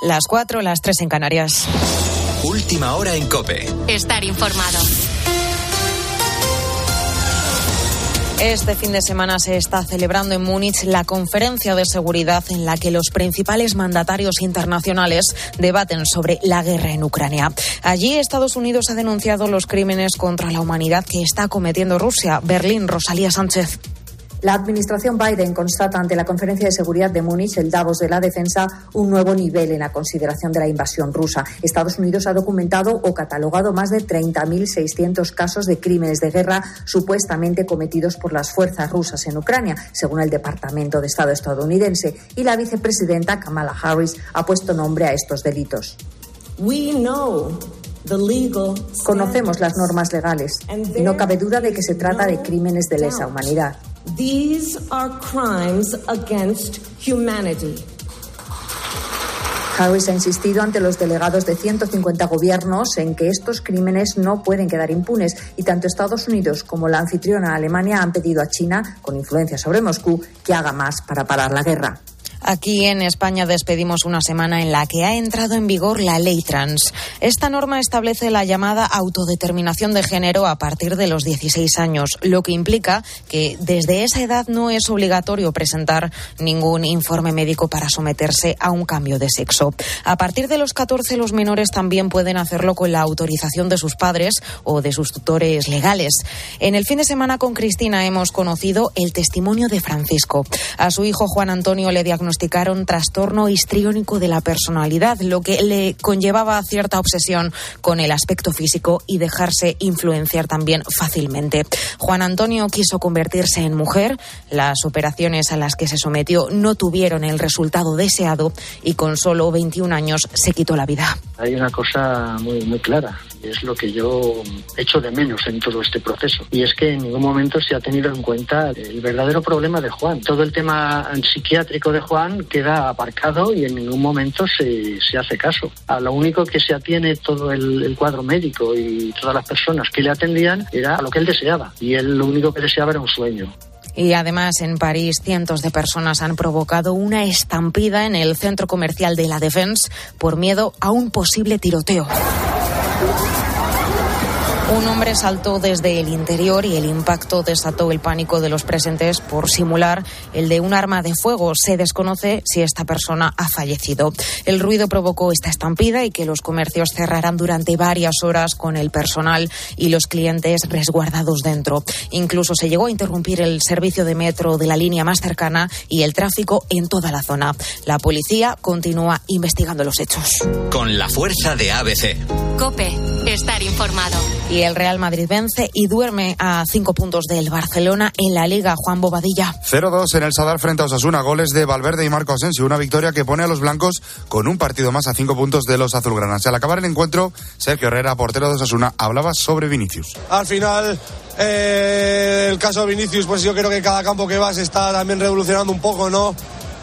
Las cuatro, las tres en Canarias. Última hora en Cope. Estar informado. Este fin de semana se está celebrando en Múnich la conferencia de seguridad en la que los principales mandatarios internacionales debaten sobre la guerra en Ucrania. Allí Estados Unidos ha denunciado los crímenes contra la humanidad que está cometiendo Rusia. Berlín, Rosalía Sánchez. La administración Biden constata ante la Conferencia de Seguridad de Múnich, el Davos de la Defensa, un nuevo nivel en la consideración de la invasión rusa. Estados Unidos ha documentado o catalogado más de 30.600 casos de crímenes de guerra supuestamente cometidos por las fuerzas rusas en Ucrania, según el Departamento de Estado estadounidense, y la vicepresidenta Kamala Harris ha puesto nombre a estos delitos. Conocemos las normas legales y no cabe duda de que se trata de crímenes de lesa humanidad. These are crimes against humanity. Harris ha insistido ante los delegados de 150 gobiernos en que estos crímenes no pueden quedar impunes y tanto Estados Unidos como la anfitriona Alemania han pedido a China, con influencia sobre Moscú, que haga más para parar la guerra. Aquí en España despedimos una semana en la que ha entrado en vigor la ley trans. Esta norma establece la llamada autodeterminación de género a partir de los 16 años, lo que implica que desde esa edad no es obligatorio presentar ningún informe médico para someterse a un cambio de sexo. A partir de los 14 los menores también pueden hacerlo con la autorización de sus padres o de sus tutores legales. En el fin de semana con Cristina hemos conocido el testimonio de Francisco. A su hijo Juan Antonio le diagnosticaron diagnosticaron trastorno histriónico de la personalidad, lo que le conllevaba cierta obsesión con el aspecto físico y dejarse influenciar también fácilmente. Juan Antonio quiso convertirse en mujer, las operaciones a las que se sometió no tuvieron el resultado deseado y con solo 21 años se quitó la vida. Hay una cosa muy, muy clara, es lo que yo echo de menos en todo este proceso. Y es que en ningún momento se ha tenido en cuenta el verdadero problema de Juan. Todo el tema psiquiátrico de Juan queda aparcado y en ningún momento se, se hace caso. A lo único que se atiene todo el, el, cuadro médico y todas las personas que le atendían era a lo que él deseaba. Y él lo único que deseaba era un sueño. Y además en París cientos de personas han provocado una estampida en el centro comercial de la Défense por miedo a un posible tiroteo. Un hombre saltó desde el interior y el impacto desató el pánico de los presentes por simular el de un arma de fuego. Se desconoce si esta persona ha fallecido. El ruido provocó esta estampida y que los comercios cerraran durante varias horas con el personal y los clientes resguardados dentro. Incluso se llegó a interrumpir el servicio de metro de la línea más cercana y el tráfico en toda la zona. La policía continúa investigando los hechos. Con la fuerza de ABC. Cope, estar informado. Y el Real Madrid vence y duerme a cinco puntos del Barcelona en la Liga Juan Bobadilla. 0-2 en el Sadar frente a Osasuna, goles de Valverde y Marco Asensio, una victoria que pone a los blancos con un partido más a cinco puntos de los azulgranas. Al acabar el encuentro, Sergio Herrera, portero de Osasuna, hablaba sobre Vinicius. Al final, eh, el caso de Vinicius, pues yo creo que cada campo que vas está también revolucionando un poco, ¿no?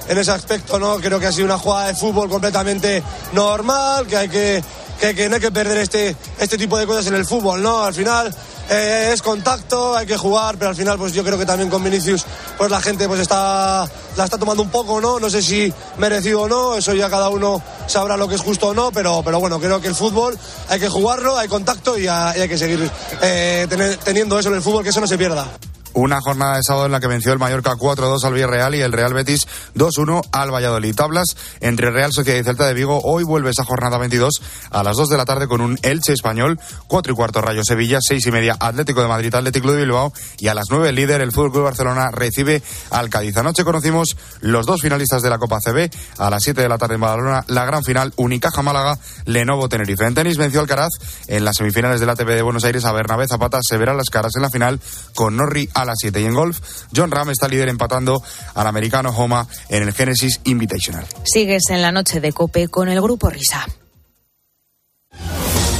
En ese aspecto, ¿no? Creo que ha sido una jugada de fútbol completamente normal, que hay que que, no hay que perder este, este tipo de cosas en el fútbol, ¿no? Al final eh, es contacto, hay que jugar, pero al final pues yo creo que también con Vinicius pues la gente pues está la está tomando un poco, ¿no? No sé si merecido o no, eso ya cada uno sabrá lo que es justo o no, pero, pero bueno, creo que el fútbol hay que jugarlo, hay contacto y, hay, y hay que seguir eh, teniendo eso en el fútbol, que eso no se pierda. Una jornada de sábado en la que venció el Mallorca 4-2 al Villarreal y el Real Betis 2-1 al Valladolid. Tablas entre Real Sociedad y Celta de Vigo. Hoy vuelve esa jornada 22 a las 2 de la tarde con un Elche español, 4 y cuarto Rayo Sevilla, 6 y media Atlético de Madrid, Atlético de Bilbao y a las 9 el líder, el Fútbol Club Barcelona, recibe al Cádiz. Anoche conocimos los dos finalistas de la Copa CB. A las 7 de la tarde en Badalona, la gran final, Unicaja Málaga, Lenovo Tenerife. En tenis venció Alcaraz en las semifinales de la ATP de Buenos Aires a Bernabé Zapata. Se verán las caras en la final con Norri a las 7. Y en golf, John Ram está líder empatando al americano Homa en el Genesis Invitational. Sigues en la noche de Cope con el grupo Risa.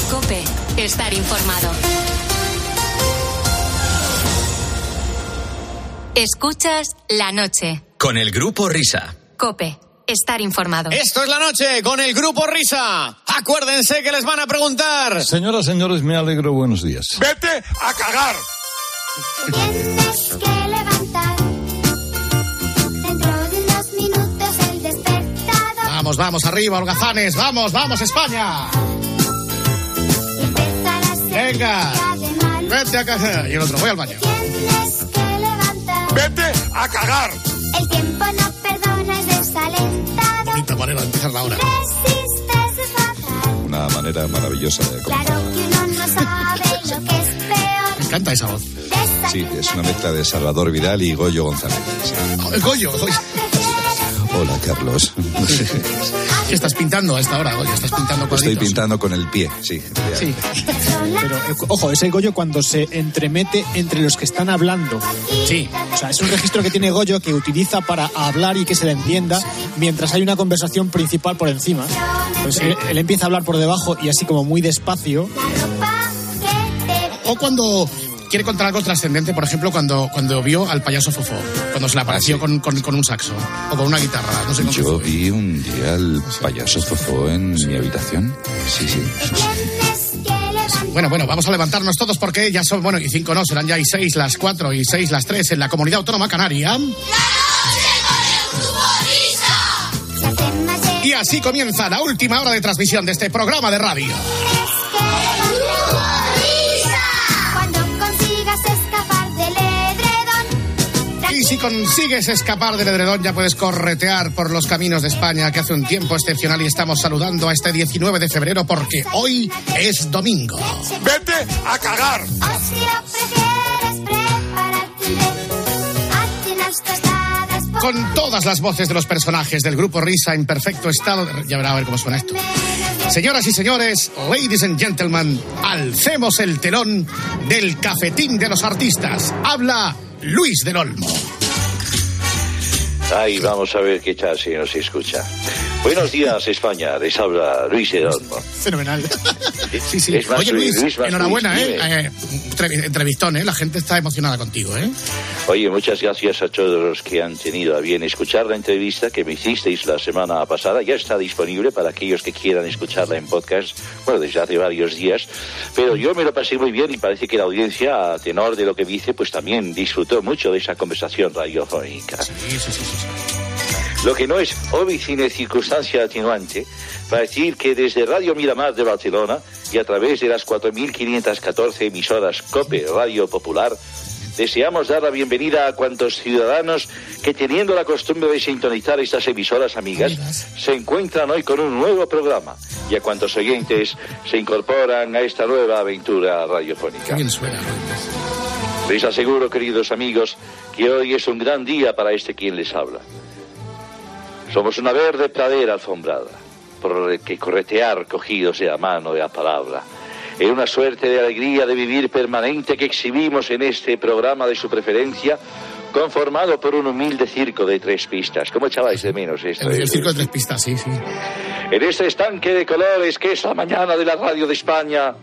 Cope, estar informado. Escuchas la noche. Con el grupo Risa. Cope, estar informado. Esto es la noche con el grupo Risa. Acuérdense que les van a preguntar. Señoras, señores, me alegro. Buenos días. Vete a cagar. Tienes que levantar. Dentro de unos minutos el despertador. Vamos, vamos, arriba, holgazanes. Vamos, vamos, España. Venga. Vete a cagar. Y el otro, voy al baño. Vete a cagar. El tiempo no perdona, es desalentado. Bonita manera de empezar la hora. Resistes, es fatal. Una manera maravillosa de Claro que uno no sabe lo que es peor. Me encanta esa voz. Sí, es una mezcla de Salvador Vidal y Goyo González. Sí. El Goyo, Goyo. Hola, Carlos. ¿Qué estás pintando a esta hora, Goyo? ¿Estás pintando Estoy cuadritos? pintando con el pie, sí. Sí. Pero, ojo, es el Goyo cuando se entremete entre los que están hablando. Sí. O sea, es un registro que tiene Goyo que utiliza para hablar y que se le entienda mientras hay una conversación principal por encima. Pues él, él empieza a hablar por debajo y así como muy despacio. O cuando quiere contar algo trascendente, por ejemplo, cuando, cuando vio al payaso Fofó, cuando se le apareció con, con- con un saxo o con una guitarra, no sé cómo Yo vi un día al payaso Fofó en mi habitación. Sí, sí. Bueno, bueno, vamos a levantarnos todos porque ya son, bueno, y cinco no, serán ya y seis las cuatro y seis las tres en la comunidad autónoma canaria. Y así comienza la última hora de transmisión de este programa de radio. Si consigues escapar del edredón ya puedes corretear por los caminos de España que hace un tiempo excepcional y estamos saludando a este 19 de febrero porque hoy es domingo. Vete a cagar. Con todas las voces de los personajes del grupo Risa en perfecto estado. de- Ya verá a ver cómo suena esto. Señoras y señores, ladies and gentlemen, alcemos el telón del cafetín de los artistas. Habla Luis del Olmo. Ahí vamos a ver qué tal si nos escucha. Buenos días, España. Les habla Luis Edolmo. Fenomenal. Sí, sí. Más, Oye, Luis, Luis, más enhorabuena, Luis, ¿eh? Eh, entrev- Entrevistón, ¿eh? La gente está emocionada contigo, ¿eh? Oye, muchas gracias a todos los que han tenido a bien escuchar la entrevista que me hicisteis la semana pasada. Ya está disponible para aquellos que quieran escucharla en podcast, bueno, desde hace varios días. Pero yo me lo pasé muy bien y parece que la audiencia, a tenor de lo que dice, pues también disfrutó mucho de esa conversación radiofónica. Sí, sí, sí, sí. Lo que no es obvio cine circunstancia atenuante para decir que desde Radio Miramar de Barcelona y a través de las 4.514 emisoras COPE Radio Popular, deseamos dar la bienvenida a cuantos ciudadanos que teniendo la costumbre de sintonizar estas emisoras amigas, se encuentran hoy con un nuevo programa y a cuantos oyentes se incorporan a esta nueva aventura radiofónica. Les aseguro, queridos amigos, que hoy es un gran día para este quien les habla. Somos una verde pradera alfombrada, por el que corretear cogidos de la mano de la palabra. Es una suerte de alegría de vivir permanente que exhibimos en este programa de su preferencia, conformado por un humilde circo de tres pistas. ¿Cómo echabais de menos esto? El, el circo de tres pistas, sí, sí. En este estanque de colores que es la mañana de la radio de España,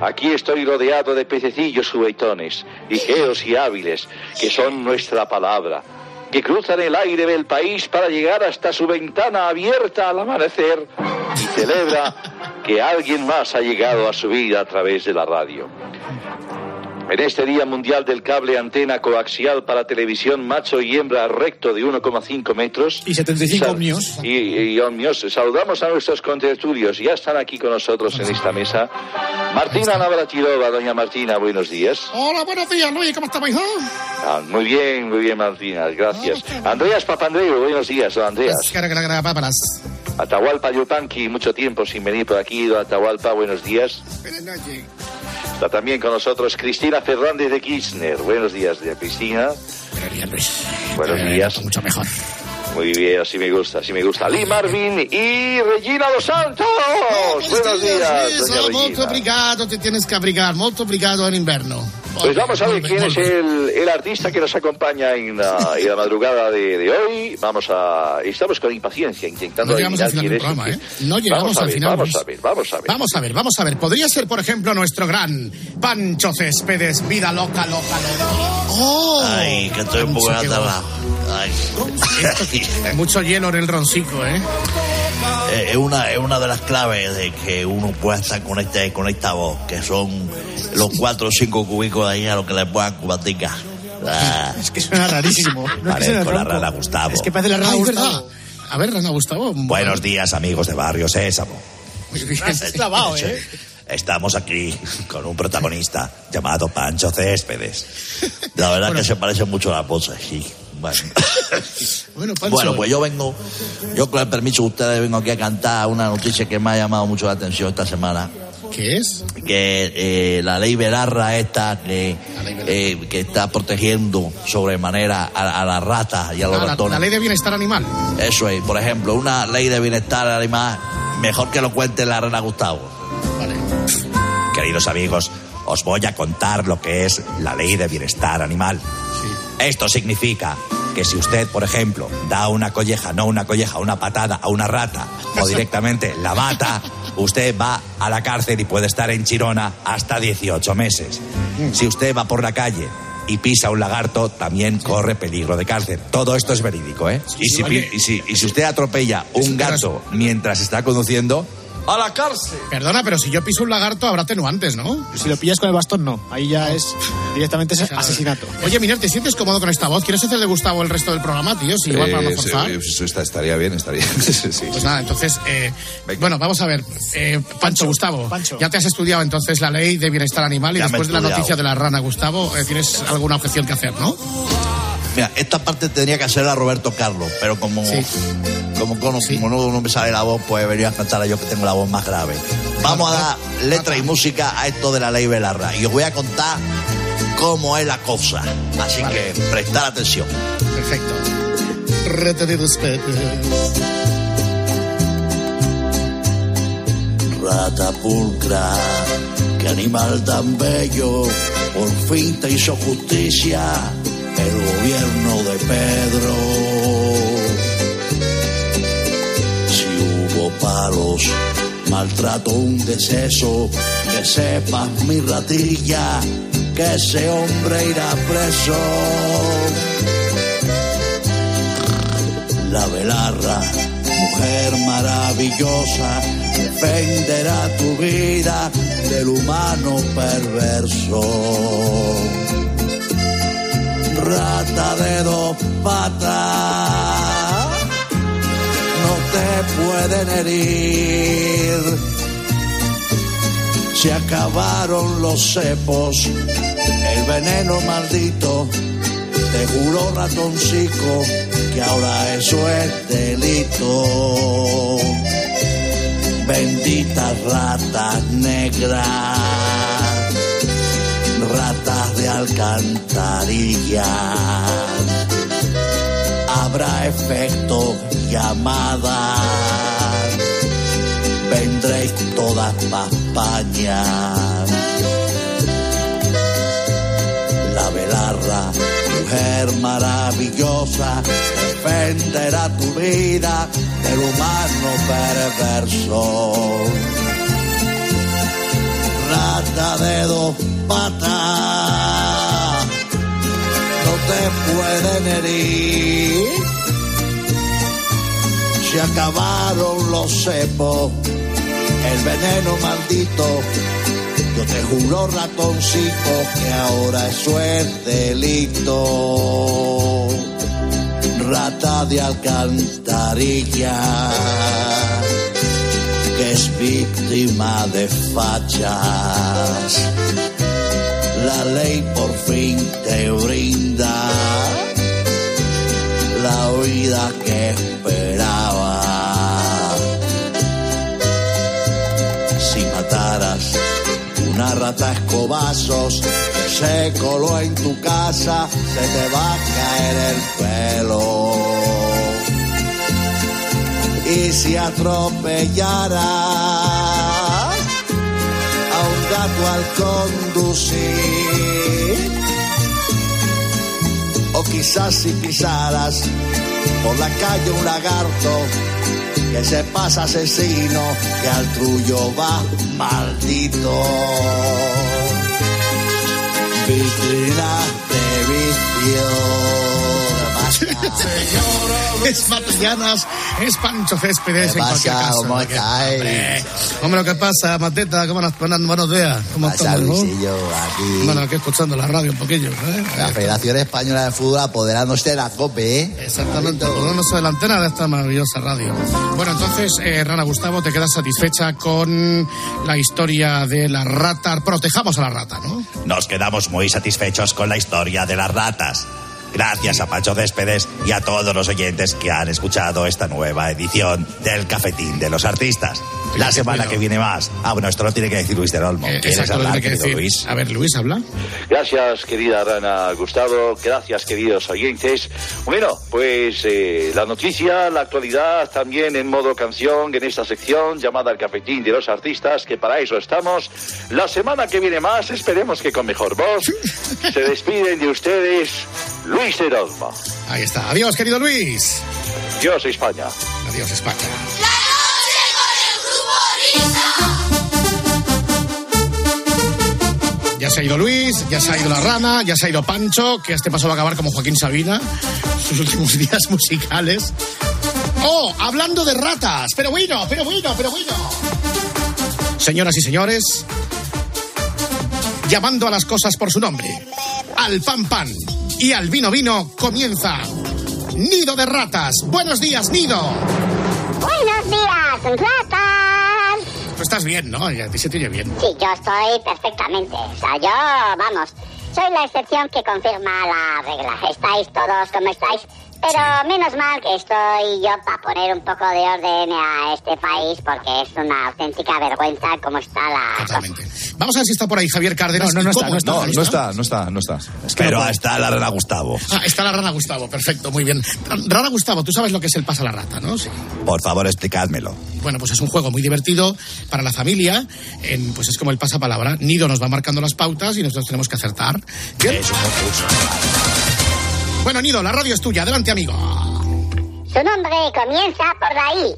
aquí estoy rodeado de pececillos subeitones, ligeros y hábiles, que son nuestra palabra, que cruzan el aire del país para llegar hasta su ventana abierta al amanecer y celebra que alguien más ha llegado a su vida a través de la radio. En este Día Mundial del Cable Antena Coaxial para Televisión Macho y Hembra Recto de 1,5 metros. Y 75 Sal- ohmios. Y, y ohmios. Saludamos a nuestros contertulios. Ya están aquí con nosotros en esta mesa. Martina Navratilova, doña Martina, buenos días. Hola, buenos días, Luis, ¿cómo estamos? Ah, muy bien, muy bien, Martina, gracias. Andreas Papandreou, buenos días, don Andreas. Páparas. Atahualpa Yupanqui, mucho tiempo sin venir por aquí, don Atahualpa, buenos días. Buenas noches. Está también con nosotros Cristina Fernández de Kirchner. Buenos días, Cristina. Buenos días, Luis. Buenos días. Mucho mejor. Muy bien, así me gusta, así me gusta. Lee Marvin y Regina Dos Santos. Buenos días, Luis, doña oh, molto Regina. obrigado, te tienes que abrigar, molto obrigado en inverno. Pues vamos a ver quién es el, el artista que nos acompaña en la, en la madrugada de, de hoy. Vamos a... Estamos con impaciencia intentando No llegamos al final del programa, ¿eh? No llegamos vamos a al ver, final, Vamos a ver, vamos a ver. Vamos a ver, vamos a ver. Podría ser, por ejemplo, nuestro gran Pancho Céspedes, vida loca, loca, loca. ¡Oh! Ay, que estoy un poco Pancho, Ay. Mucho hielo en el roncico, ¿eh? Eh, es, una, es una de las claves de que uno pueda estar con, este, con esta voz, que son los cuatro o cinco cúbicos de ahí a lo que le puedan cubatica. Ah, Es que suena rarísimo. No es que suene la rana Gustavo. Es que parece la rana Ah, es Gustavo. verdad. A ver, Rana Gustavo. Buenos días, amigos de Barrio Sésamo. Es clavado, ¿eh? Estamos aquí con un protagonista llamado Pancho Céspedes. La verdad que se parece mucho a la voz, sí. Bueno. Bueno, Pancho. Bueno, pues yo vengo, yo con el permiso de ustedes vengo aquí a cantar una noticia que me ha llamado mucho la atención esta semana. ¿Qué es? Que eh, la ley Belarra esta que, eh, que está protegiendo sobremanera a, a las ratas y a los Ah, ratones. la ley de bienestar animal. Eso es, por ejemplo, una ley de bienestar animal, mejor que lo cuente la Rena Gustavo. Queridos amigos, os voy a contar lo que es la ley de bienestar animal. Esto significa que si usted, por ejemplo, da una colleja, no una colleja, una patada a una rata o directamente la mata, usted va a la cárcel y puede estar en Chirona hasta 18 meses. Si usted va por la calle y pisa un lagarto, también corre peligro de cárcel. Todo esto es verídico, ¿eh? Y si, y si- y si usted atropella un gato mientras está conduciendo, ¡a la cárcel! Perdona, pero si yo piso un lagarto habrá atenuantes, ¿no? Si lo pillas con el bastón, no. Ahí ya es directamente es asesinato. Oye, Miner, ¿te sientes cómodo con esta voz? ¿Quieres hacer de Gustavo el resto del programa, tío? Si igual para no Eh, forzar. sí, eso está- estaría bien, estaría bien. Sí, sí. Pues nada, entonces, eh, bueno, vamos a ver. Eh, Pancho, Gustavo, ya te has estudiado entonces la ley de bienestar animal y Ya después de la noticia de la rana, Gustavo, eh, tienes alguna objeción que hacer, ¿no? Mira, esta parte tendría que hacerla Roberto Carlos, pero como, como, como, como no, no me sale la voz, pues venía a cantarla yo que tengo la voz más grave. Vamos a dar letra y música a esto de la ley Belarra y os voy a contar cómo es la cosa. Así que prestar atención. Perfecto. Rete de. Rata pulcra, qué animal tan bello, por fin te hizo justicia el gobierno de Pedro. Si hubo palos, maltrato, un deceso, que sepas mi ratilla, que ese hombre irá preso. La velarra, mujer maravillosa, defenderá tu vida del humano perverso. Rata de dos patas, no te pueden herir. Se acabaron los cepos, el veneno maldito te juro ratoncico que ahora eso es delito. Benditas ratas negras, ratas de alcantarilla. Habrá efecto llamada, vendréis todas pa' España. La velarra, mujer maravillosa, defenderá tu vida del humano perverso. Rata de dos patas, te pueden herir. Se acabaron los cepos, el veneno maldito yo te juro, ratoncito, que ahora eso es delito. Rata de alcantarilla, que es víctima de fachas. La ley por fin te brinda la vida que esperaba. Si mataras una rata a escobazos se coló en tu casa, se te va a caer el pelo. Y si atropellaras al conducir, o quizás si pisaras por la calle un lagarto que se pasa asesino, que al tuyo va maldito. Vitrina de vicio. Es Matallanas, es Pancho Céspedes ¿Qué en cualquier pasa? caso. ¿Cómo Que- estáis? Hombre, Hombre, ¿qué pasa, Mateta? ¿Cómo nos buenos, buenos días? ¿Cómo no? Luisillo, aquí. Bueno, aquí escuchando la radio un poquillo, ¿eh? La Federación Española de Fútbol apoderándose de la COPE, ¿eh? Exactamente, poniéndose de la antena de esta maravillosa radio. Bueno, entonces, eh, Rana Gustavo, te quedas satisfecha con la historia de la rata. Protejamos a la rata, ¿no? Nos quedamos muy satisfechos con la historia de las ratas. Gracias a Pancho Céspedes y a todos los oyentes que han escuchado esta nueva edición del Cafetín de los Artistas. La semana que viene más. Ah, bueno, esto lo tiene que decir Luis del Olmo. ¿Quieres Eh, Exacto, lo hablar, que querido decir. Luis? A ver, Luis, habla. Gracias, querida Rana Gustavo. Gracias, queridos oyentes. Bueno, pues eh, la noticia, la actualidad, también en modo canción, en esta sección llamada El Cafetín de los Artistas, que para eso estamos. La semana que viene más, esperemos que con mejor voz, se despiden de ustedes Luis Herolmo. Ahí está. Adiós, querido Luis. Dios España. Adiós, España. Ya se ha ido Luis, ya se ha ido la rana, ya se ha ido Pancho, que este paso va a acabar como Joaquín Sabina, sus últimos días musicales. Oh, hablando de ratas, pero bueno, pero bueno, pero bueno. Señoras y señores, llamando a las cosas por su nombre, al pan pan y al vino vino comienza Nido de Ratas. Buenos días, Nido. Buenos días, ratas. Tú estás bien, ¿no? A ti se te oye bien. Sí, yo estoy perfectamente. O sea, yo, vamos, soy la excepción que confirma la regla. Estáis todos como estáis. Pero menos mal que estoy yo para poner un poco de orden a este país porque es una auténtica vergüenza cómo está la cosa. Vamos a ver si está por ahí Javier Cárdenas. No, no, no ¿Y está, no está, no, no está, no está, no está. Es que Pero está la rana Gustavo. Ah, está la rana Gustavo, perfecto, muy bien. Rana Gustavo, tú sabes lo que es el pasa la rata, ¿no? Sí. Por favor, explicádmelo. Bueno, pues es un juego muy divertido para la familia. En, pues es como el pasapalabra. Nido nos va marcando las pautas y nosotros tenemos que acertar. Bien. Es un concurso. Nido, la radio es tuya. Adelante, amigo. Su nombre comienza por la I.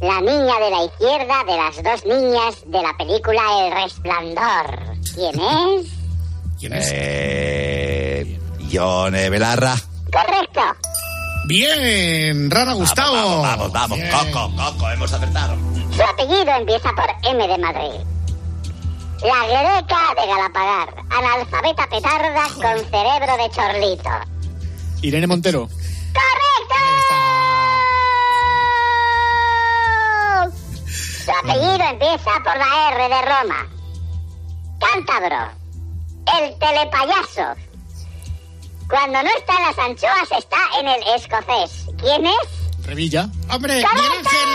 La niña de la izquierda de las dos niñas de la película El Resplandor. ¿Quién es? ¿Quién es? Eh, Yone Belarra. Correcto. Bien, Rana Gustavo. Vamos, vamos, Bien. Coco, Coco, hemos acertado. Su apellido empieza por M de Madrid. La greca de Galapagar. Analfabeta petarda con cerebro de chorlito. Irene Montero. Su apellido empieza por la R de Roma. Cántabro. El telepayaso. Cuando no está en las anchoas, está en el escocés. ¿Quién es? Revilla. Hombre, Miguel Ángel.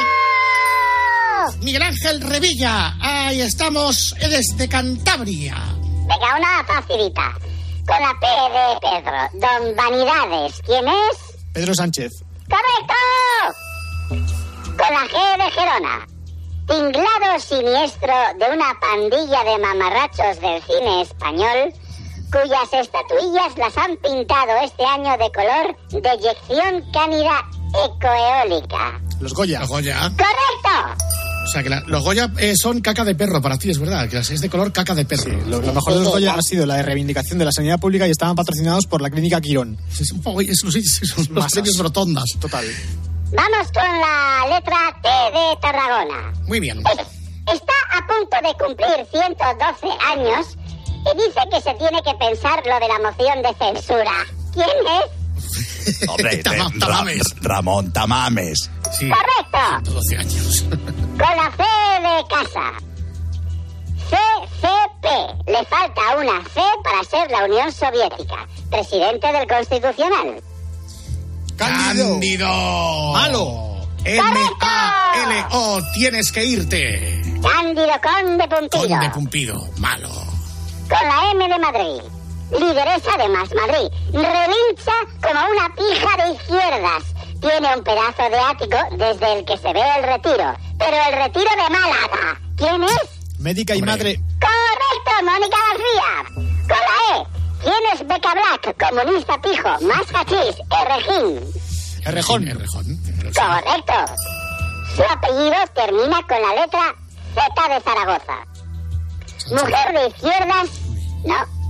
Miguel Ángel Revilla. Ahí estamos desde Cantabria. Venga, una facilita. Con la P de Pedro. Don Vanidades. ¿Quién es? Pedro Sánchez. ¡Correcto! Con la G de Gerona. Tinglado siniestro de una pandilla de mamarrachos del cine español, cuyas estatuillas las han pintado este año de color deyección cánida ecoeólica. Los Goya. Los Goya. ¡Correcto! O sea, que la- los Goya eh, son caca de perro para ti, es verdad. Que es de color caca de perro. Lo, lo mejor de los Goya ha sido la reivindicación de la sanidad pública y estaban patrocinados por la clínica Quirón. Es un poco- es es los Masas. premios rotondas. Total. Vamos con la letra T de Tarragona. Muy bien. Está a punto de cumplir 112 años y dice que se tiene que pensar lo de la moción de censura. ¿Quién es? Hombre, Tama- Ra- Tamames. Ramón Tamames. Sí. Correcto. 12 años. Con la C de casa. CCP. Le falta una C para ser la Unión Soviética. Presidente del Constitucional. Cándido. Malo. M-A-L-O. Tienes que irte. Cándido Conde Pumpido. Conde Pumpido. Malo. Con la M de Madrid. Lideresa de Más Madrid. Relincha como una pija de izquierdas. Tiene un pedazo de ático desde el que se ve el retiro. Pero el retiro de Málaga. ¿Quién es? Médica y madre. Correcto, Mónica García. Con la E. ¿Quién es Beca Black? Comunista pijo. Más hachís. Errejín. Errejón. Errejón. Correcto. Su apellido termina con la letra Z de Zaragoza. Mujer de izquierdas. No.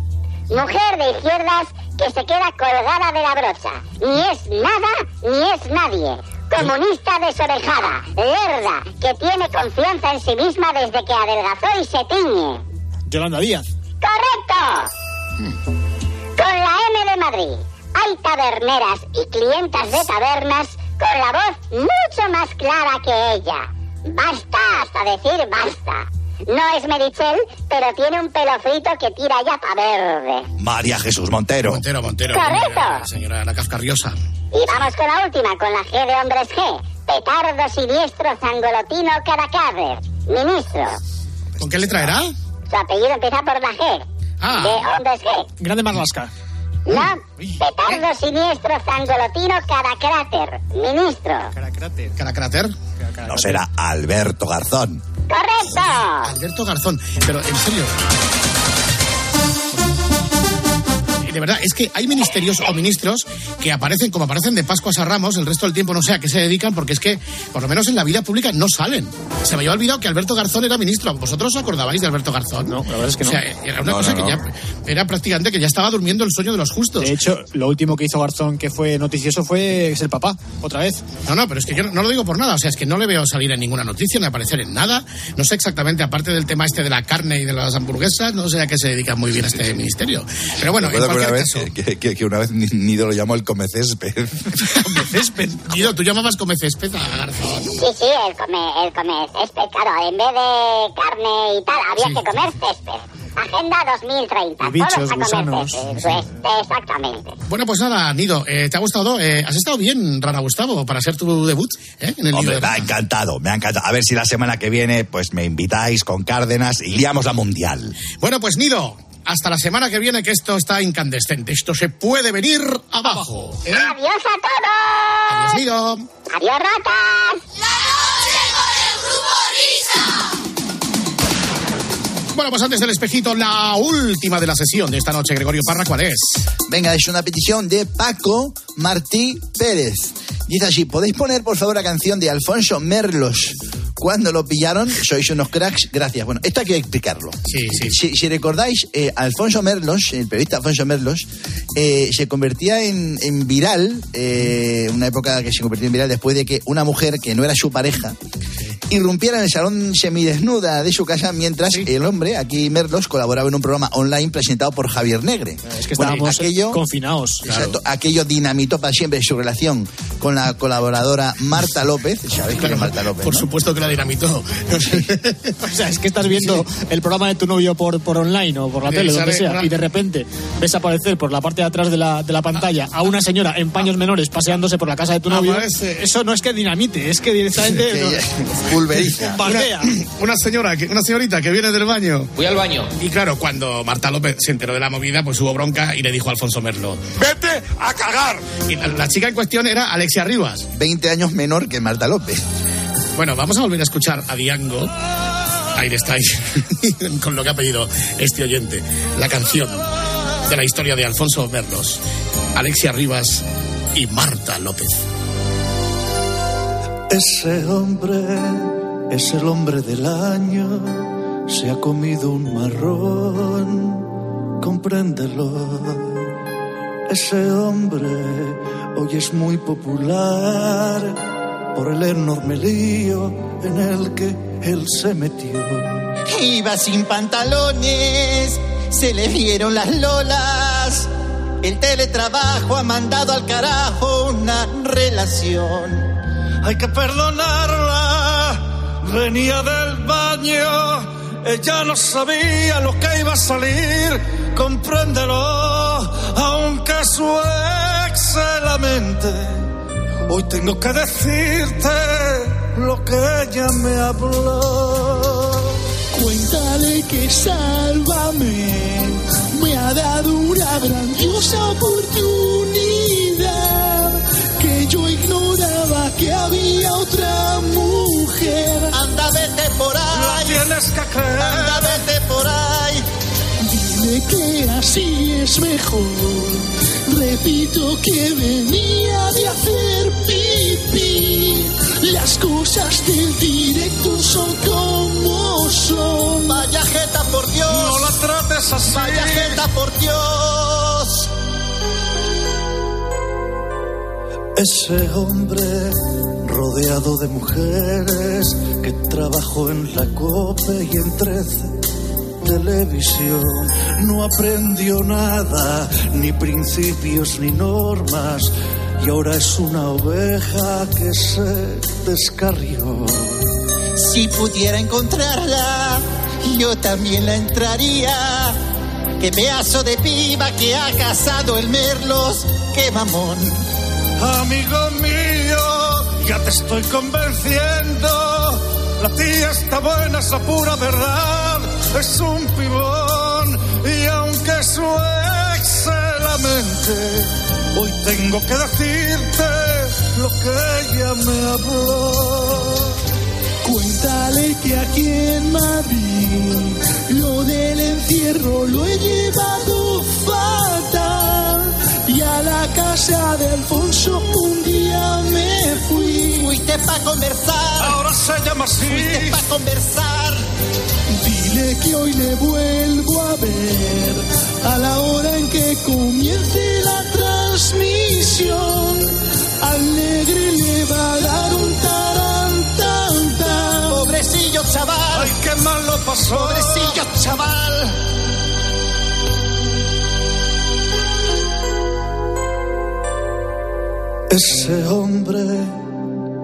Mujer de izquierdas que se queda colgada de la brocha. Ni es nada, ni es nadie. Comunista desorejada, lerda, que tiene confianza en sí misma desde que adelgazó y se tiñe. Yolanda Díaz. ¡Correcto! Con la M de Madrid hay taberneras y clientas de tabernas con la voz mucho más clara que ella. Basta hasta decir basta. No es Merichel, pero tiene un pelo frito que tira ya pa' verde. María Jesús Montero. Montero, Montero. Correcto. La señora la cascarriosa. Y vamos con la última, con la G de hombres G. Petardo siniestro zangolotino caracader. Ministro. ¿Con qué letra era? Su apellido empieza por la G. Ah. De hombres G. Grande Marlasca. No, petardo siniestro zangolotino caracráter. Ministro. Caracráter. ¿Caracráter? No será Alberto Garzón. Alberto Garzón. Pero en serio. De verdad, es que hay ministerios o ministros que aparecen como aparecen de Pascuas a Ramos, el resto del tiempo no sé a qué se dedican, porque es que, por lo menos en la vida pública, no salen. Se me había olvidado que Alberto Garzón era ministro. ¿Vosotros os acordabais de Alberto Garzón? No, la verdad es que no. O sea, era una No, cosa no, que ya era prácticamente que ya estaba durmiendo el sueño de los justos. De hecho, lo último que hizo Garzón que fue noticioso fue ser papá, otra vez. No, no, pero es que yo no lo digo por nada. O sea, es que no le veo salir en ninguna noticia, ni aparecer en nada. No sé exactamente, aparte del tema este de la carne y de las hamburguesas, no sé a qué se dedica muy bien este ministerio. Pero bueno, en que una vez, que, que- que una vez Ni- Nido lo llamó el come césped. césped. Guido, tú llamabas come césped a Garzón. Sí, sí, el come, el come césped, claro, en vez de carne y tal, había que comer césped. Agenda 2030. Y bichos, todos a comer gusanos. Pues, exactamente. Bueno, pues nada, Nido, eh, ¿te ha gustado? Eh, ¿Has estado bien, Rara Gustavo, para ser tu debut eh, en el Hombre, Nido me ha encantado, me ha encantado. A ver si la semana que viene pues me invitáis con Cárdenas y liamos la mundial. Bueno, pues Nido, hasta la semana que viene que esto está incandescente. Esto se puede venir abajo. ¿eh? ¡Adiós a todos! Adiós, Nido. ¡Adiós, ratas! Bueno, pues antes del espejito, la última de la sesión de esta noche, Gregorio Parra, ¿cuál es? Venga, es una petición de Paco Martí Pérez. Dice así, ¿podéis poner por favor la canción de Alfonso Merlos? Cuando lo pillaron, sois unos cracks, gracias. Bueno, esto hay que explicarlo. Sí, sí. Si, si recordáis, eh, Alfonso Merlos, el periodista Alfonso Merlos, eh, se convertía en, en viral, eh, una época que se convirtió en viral después de que una mujer que no era su pareja irrumpiera en el salón semidesnuda de su casa mientras el hombre, aquí Merlos, colaboraba en un programa online presentado por Javier Negre. Es que Bueno, estábamos aquello, confinados. Exacto, aquello dinamitó para siempre su relación con la colaboradora Marta López. ¿Sabéis quién es Marta López? Por no? supuesto que la dinamitó. O sea, es que estás viendo el programa de tu novio por, por online o por la Sí, tele, donde sea, una- y de repente ves aparecer por la parte de atrás de la, de la pantalla a una señora en paños menores paseándose por la casa de tu novio. Aparece. Eso no es que dinamite, es que directamente... Que no- pulveriza. Una, una señora, que- una señorita que viene del baño. Voy al baño. Y claro, cuando Marta López se enteró de la movida, pues hubo bronca y le dijo a Alfonso Merlo. ¡Vete a cagar! Y la, la chica en cuestión era Alexia Rivas. 20 años menor que Marta López. Bueno, vamos a volver a escuchar a Diango. Ahí está, ahí, con lo que ha pedido este oyente. La canción de la historia de Alfonso Merlos, Alexia Rivas y Marta López. Ese hombre es el hombre del año, se ha comido un marrón, compréndelo. Ese hombre hoy es muy popular por el enorme lío en el que él se metió. Iba sin pantalones, se le vieron las lolas. El teletrabajo ha mandado al carajo una relación. Hay que perdonarla, venía del baño, ella no sabía lo que iba a salir, compréndelo, aunque su ex se lamente. Hoy tengo que decirte lo que ella me habló. Cuéntale que sálvame me ha dado una grandiosa oportunidad que yo ignoraba que había otra mujer. Anda, vete por ahí. La tienes que creer. Anda, vete por ahí. Que así es mejor. Repito que venía de hacer pipí. Las cosas del directo son como son. Vaya jeta por Dios. No la trates así. Vaya jeta por Dios. Ese hombre rodeado de mujeres que trabajó en la COPE y en 13 televisión. No aprendió nada, ni principios ni normas, y ahora es una oveja que se descarrió. Si pudiera encontrarla, yo también la entraría. Qué pedazo de piba que ha casado el Merlos, qué mamón. Amigo mío, ya te estoy convenciendo. La tía está buena, es la pura verdad. Es un pibón y aunque su ex se lamente, hoy tengo que decirte lo que ella me habló. Cuéntale que aquí en Madrid lo del encierro lo he llevado fatal. Y a la casa de Alfonso un día me fui. Fuiste pa' conversar. Ahora se llama así. Fuiste pa' conversar. Que hoy le vuelvo a ver a la hora en que comience la transmisión. Al negre le va a dar un tarantanta. Pobrecillo chaval. Ay, qué mal lo pasó. Pobrecillo chaval. Ese hombre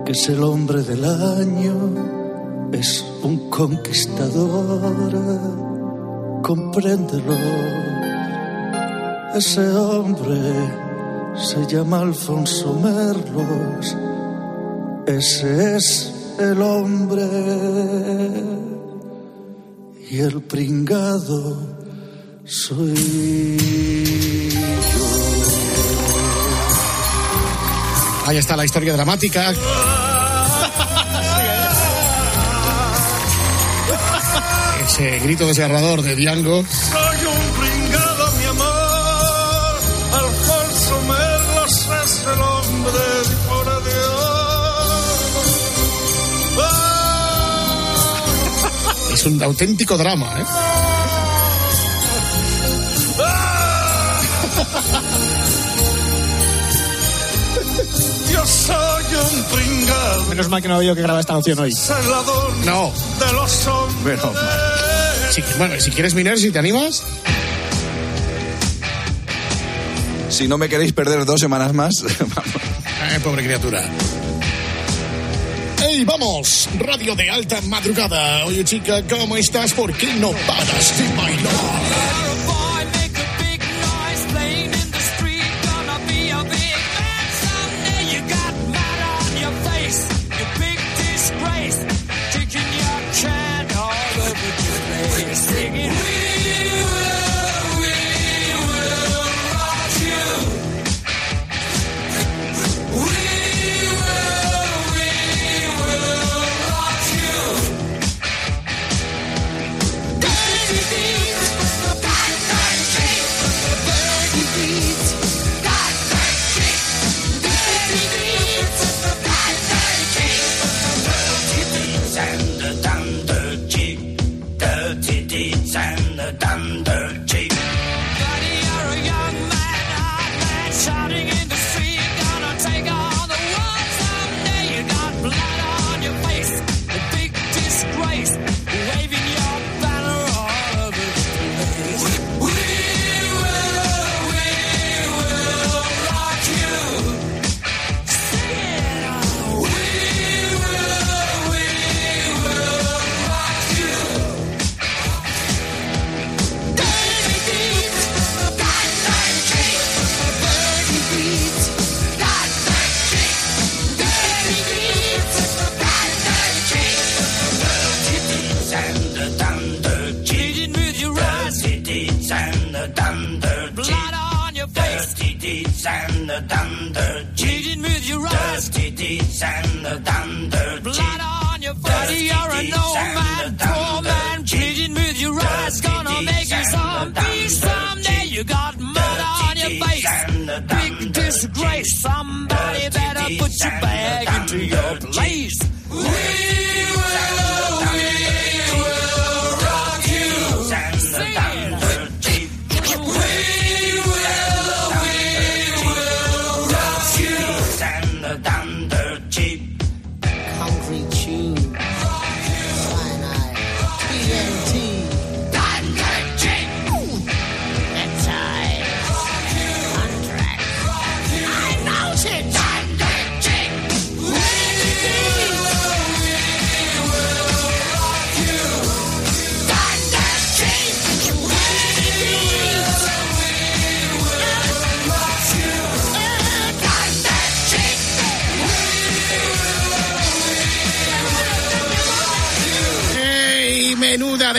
que es el hombre del año es un conquistador, compréndelo. Ese hombre se llama Alfonso Merlos, ese es el hombre y el pringado soy yo. Ahí está la historia dramática. Ese grito desgarrador de Diango. Soy un pringado, mi amor. Alfonso Merlos es el hombre de por Dios. Es un auténtico drama, ¿eh? Yo soy un pringado. Menos mal que no había yo que grabar esta canción hoy. No. de los hombres. Bueno, si, bueno, si quieres mirar, si te animas. Si no me queréis perder dos semanas más, Eh, pobre criatura. ¡Ey, vamos! Radio de alta madrugada. Oye, chica, ¿cómo estás? ¿Por qué no paras de bailar?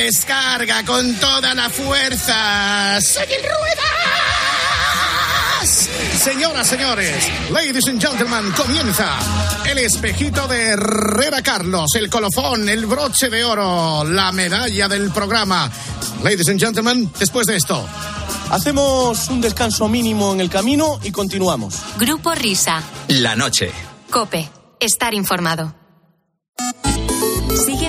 Descarga con toda la fuerza. ¡Seguir ruedas! Señoras, señores, ladies and gentlemen, comienza el espejito de Herrera Carlos, el colofón, el broche de oro, la medalla del programa. Ladies and gentlemen, después de esto, Hacemos un descanso mínimo en el camino y continuamos. Grupo Risa. La noche. Cope. Estar informado.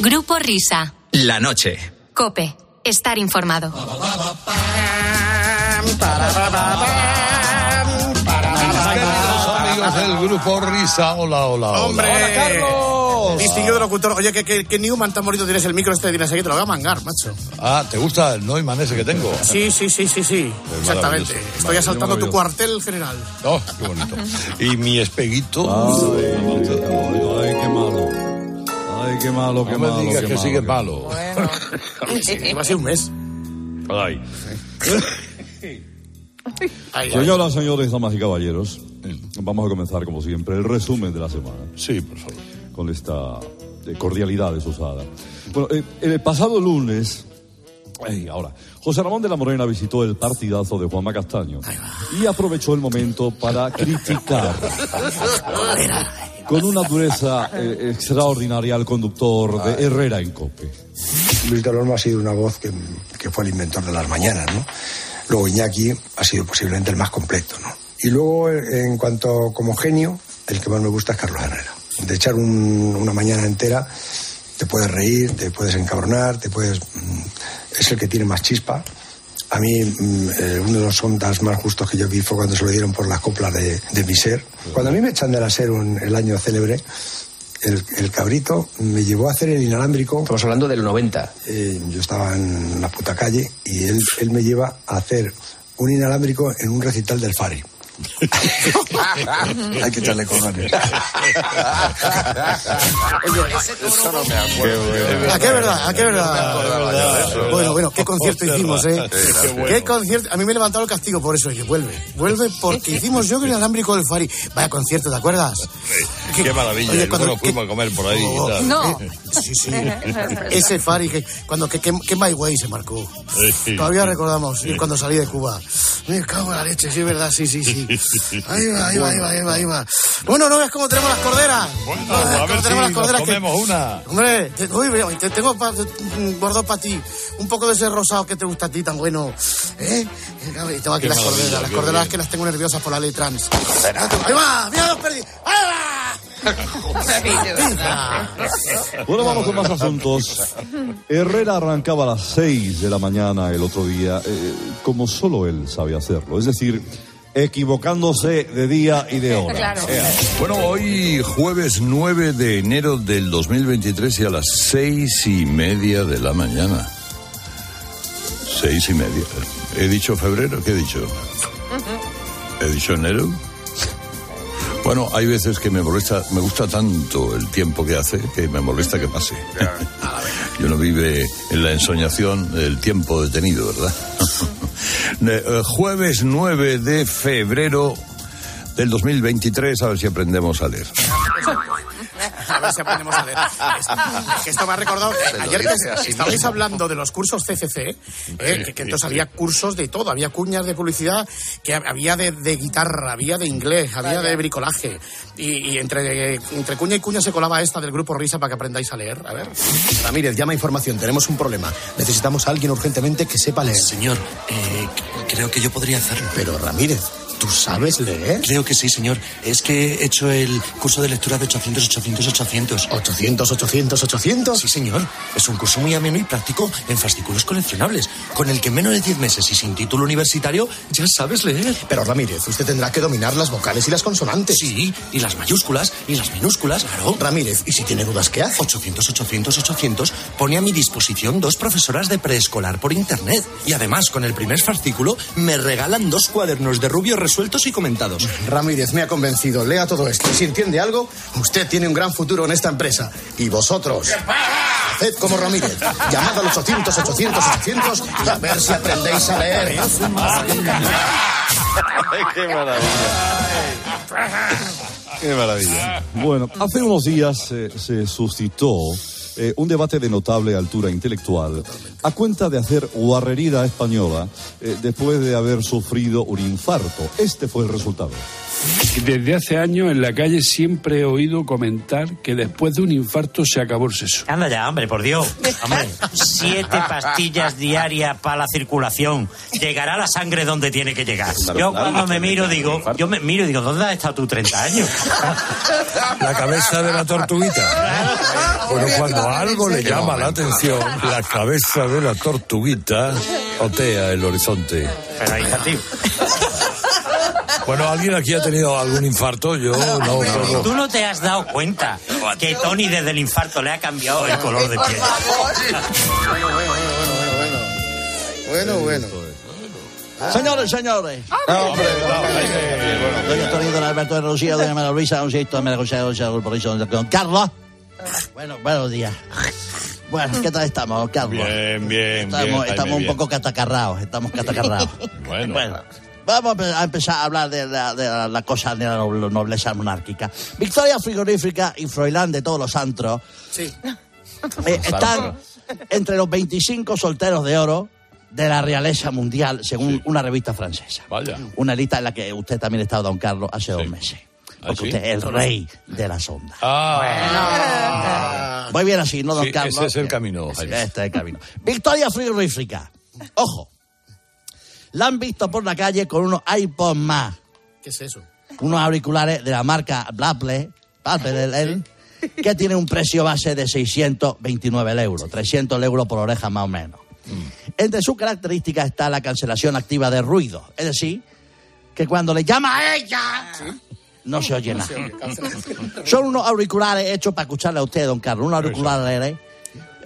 Grupo Risa. La noche. Cope. Estar informado. amigos del grupo Risa, hola, hola, hola. ¡Hombre! Hola, Carlos. Distinguido locutor. Oye, que, que, que Newman tan bonito tienes el micro este, tienes aquí, te lo voy a mangar, macho. Ah, ¿te gusta el Neumann ese que tengo? Sí, sí, sí, sí, sí. Es Exactamente. Estoy asaltando tu cuartel general. Oh, qué bonito. Y mi espeguito. Ay, qué malo. Ay, qué malo, qué No me malo. digas qué que malo, sigue qué malo. Sí, va a ser un mes. Ay. Señoras, señores, damas y caballeros, vamos a comenzar como siempre el resumen de la semana. Sí, por favor. Con esta eh, cordialidad desusada. Bueno, eh, el pasado lunes, ay, ahora, José Ramón de la Morena visitó el partidazo de Juanma Castaño y aprovechó el momento para criticar con una dureza eh, extraordinaria al conductor de Herrera en Cope. Luis de Olmo ha sido una voz que, que fue el inventor de las mañanas, ¿no? Luego Iñaki ha sido posiblemente el más completo, ¿no? Y luego, en cuanto como genio, el que más me gusta es Carlos Herrera. De echar un- una mañana entera, te puedes reír, te puedes encabronar, te puedes... mm, Es el que tiene más chispa. A mí, mm, eh, uno de los ondas más justos que yo vi fue cuando se lo dieron por las coplas de, de mi ser. Cuando a mí me echan de la SER un- el año célebre, el, el cabrito me llevó a hacer el inalámbrico. Estamos hablando del 90. yo estaba en la puta calle y él, él me lleva a hacer un inalámbrico en un recital del Fari. Hay que echarle cojones. Eso no me acuerdo. ¿A qué verdad? ¿A qué verdad? Bueno, bueno, qué concierto hicimos, ¿eh? Qué concierto. A mí me levantaron el castigo por eso. Oye, vuelve. Vuelve porque hicimos yo con el alámbrico del Fari. Vaya concierto, ¿te acuerdas? Qué maravilla. Oye, y cuando- luego fuimos a comer por ahí y tal. No. Sí, sí. Ese Fari que cuando que, que, que My Way se marcó. Sí. Todavía recordamos y cuando salí de Cuba. Me cago en la leche, sí, es verdad, sí, sí, sí. Ahí va, ahí va, ahí va, ahí va, ahí va. Bueno, ¿no ves cómo tenemos las corderas? Bueno, ¿No ves a cómo ver tenemos si las corderas? nos que- comemos una. Hombre, te, uy, te tengo pa- mm, guardado para ti un poco de ese rosado que te gusta a ti tan bueno. ¿Eh? Y tengo aquí Qué las corderas, las corderas que las tengo nerviosas por la ley trans. Ahí va, mira dos perdidos. ¡Ahí va! Bueno, vamos con más asuntos. Herrera arrancaba a las 6 de la mañana el otro día, eh, como solo él sabe hacerlo. Es decir, equivocándose de día y de hora. Ea. Bueno, hoy jueves 9 de enero del 2023 y a las seis y media de la mañana. Seis y media. ¿He dicho febrero? ¿Qué he dicho? ¿He dicho enero? Bueno, hay veces que me molesta, me gusta tanto el tiempo que hace que me molesta que pase. Y uno vive en la ensoñación del tiempo detenido, ¿verdad? Eh, Jueves 9 de febrero del 2023, a ver si aprendemos a leer. A ver si aprendemos a leer. Es, es que esto me ha recordado ayer que estabais hablando de los cursos CCC, eh, que, que entonces había cursos de todo, había cuñas de publicidad, que había de, de guitarra, había de inglés, había de bricolaje. Y, y entre, entre cuña y cuña se colaba esta del grupo Risa para que aprendáis a leer. A ver. Ramírez, llama a información. Tenemos un problema. Necesitamos a alguien urgentemente que sepa leer. Señor, eh, creo que yo podría hacerlo. Pero Ramírez, ¿Tú sabes leer? Creo que sí, señor. Es que he hecho el curso de lectura de 800, 800, 800. ¿800, 800, 800? Sí, señor. Es un curso muy ameno y práctico en fascículos coleccionables, con el que en menos de 10 meses y sin título universitario ya sabes leer. Pero Ramírez, usted tendrá que dominar las vocales y las consonantes. Sí, y las mayúsculas y las minúsculas, claro. Ramírez, ¿y si tiene dudas qué hace? 800, 800, 800 pone a mi disposición dos profesoras de preescolar por internet. Y además, con el primer fascículo, me regalan dos cuadernos de rubio resueltos y comentados. Ramírez me ha convencido. Lea todo esto. Si entiende algo, usted tiene un gran futuro en esta empresa. Y vosotros. Haced como Ramírez. Llamad al 800, 800, 800 y a ver si aprendéis a leer. ¡Qué maravilla! ¡Qué maravilla! Bueno, hace unos días eh, se suscitó eh, un debate de notable altura intelectual a cuenta de hacer guarrería española eh, después de haber sufrido un infarto. Este fue el resultado. Desde hace años en la calle siempre he oído comentar que después de un infarto se acabó el sexo. Anda ya, hombre, por Dios. Hombre, siete pastillas diarias para la circulación. Llegará la sangre donde tiene que llegar. Yo cuando me miro digo, yo me miro y digo, ¿dónde has estado tú 30 años? La cabeza de la tortuguita. Bueno, cuando algo le llama la atención, la cabeza de la tortuguita otea el horizonte. Pero hija, tío. Bueno, ¿alguien aquí ha tenido algún infarto? Yo no. puedo. Tú no te has dado cuenta que Tony desde el infarto le ha cambiado el color de piel. Bueno, bueno. Señores, señores. Doña Antonio, don Alberto de Rocío, doña María Luisa, don Sixto, María José, don Saúl, por eso, don Carlos. Bueno, buenos días. Bueno, ¿qué tal estamos, Carlos? Bien, bien, Estamos, bien. estamos un bien. poco catacarrados, estamos catacarrados. Bueno. Vamos a empe- a empezar a hablar de la, de la- la cosa de la noble- nobleza monárquica. Victoria Frigorífica y Froilán de todos los antros Sí. eh, están entre los 25 solteros de oro de la realeza mundial, según una revista francesa. Vaya. Una lista en la que usted también ha estado, don Carlos, hace dos meses. Porque ¿Ah, sí? usted es el rey de las ondas. Ah. Muy bien así, ¿no, don Carlos? ese es el camino. Este es el camino. Victoria Frigorífica. Ojo. La han visto por la calle con unos iPods más, ¿Qué es eso? unos auriculares de la marca Blapple, Blapple, que tiene un precio base de 629 euros, 300 euros por oreja más o menos. Entre sus características está la cancelación activa de ruido, es decir, que cuando le llama a ella, no se oye nada. Son unos auriculares hechos para escucharle a usted, don Carlos, unos auriculares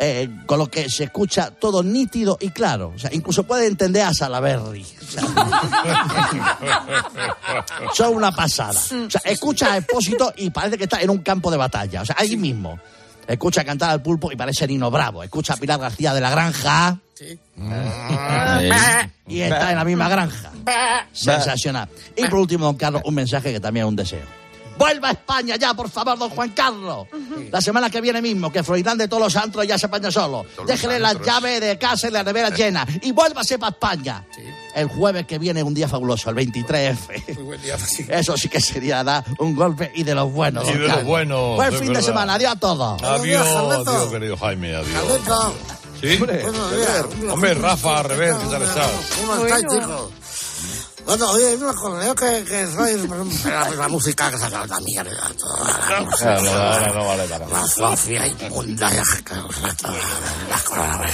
eh, con lo que se escucha todo nítido y claro. O sea, incluso puede entender a Salaberry. O sea, son una pasada. O sea, escucha a Expósito y parece que está en un campo de batalla. O sea, ahí mismo. Escucha cantar al pulpo y parece Nino Bravo. Escucha a Pilar García de la Granja. Y está en la misma granja. Sensacional. Y por último, don Carlos, un mensaje que también es un deseo. Vuelva a España ya, por favor, don Juan Carlos. La semana que viene mismo, que Froilán de todos los antros ya se apaña solo. Déjele las llaves de casa y la nevera llena. Y vuélvase para España. El jueves que viene, un día fabuloso, el 23F. Eso sí que sería dar un golpe y de los buenos. Y de los buenos, Buen fin de semana. Adiós a todos. Adiós, adiós, querido Jaime, adiós. Carlito, ¿Sí? Hombre, Rafa, al revés, ¿qué tal estás? ¿Cómo estáis, chicos? Bueno, oye, una cosa, yo que, que soy la, la música que saca la mierda, toda la música, No, no, no, no vale para la. Sofía inmunda, las cosas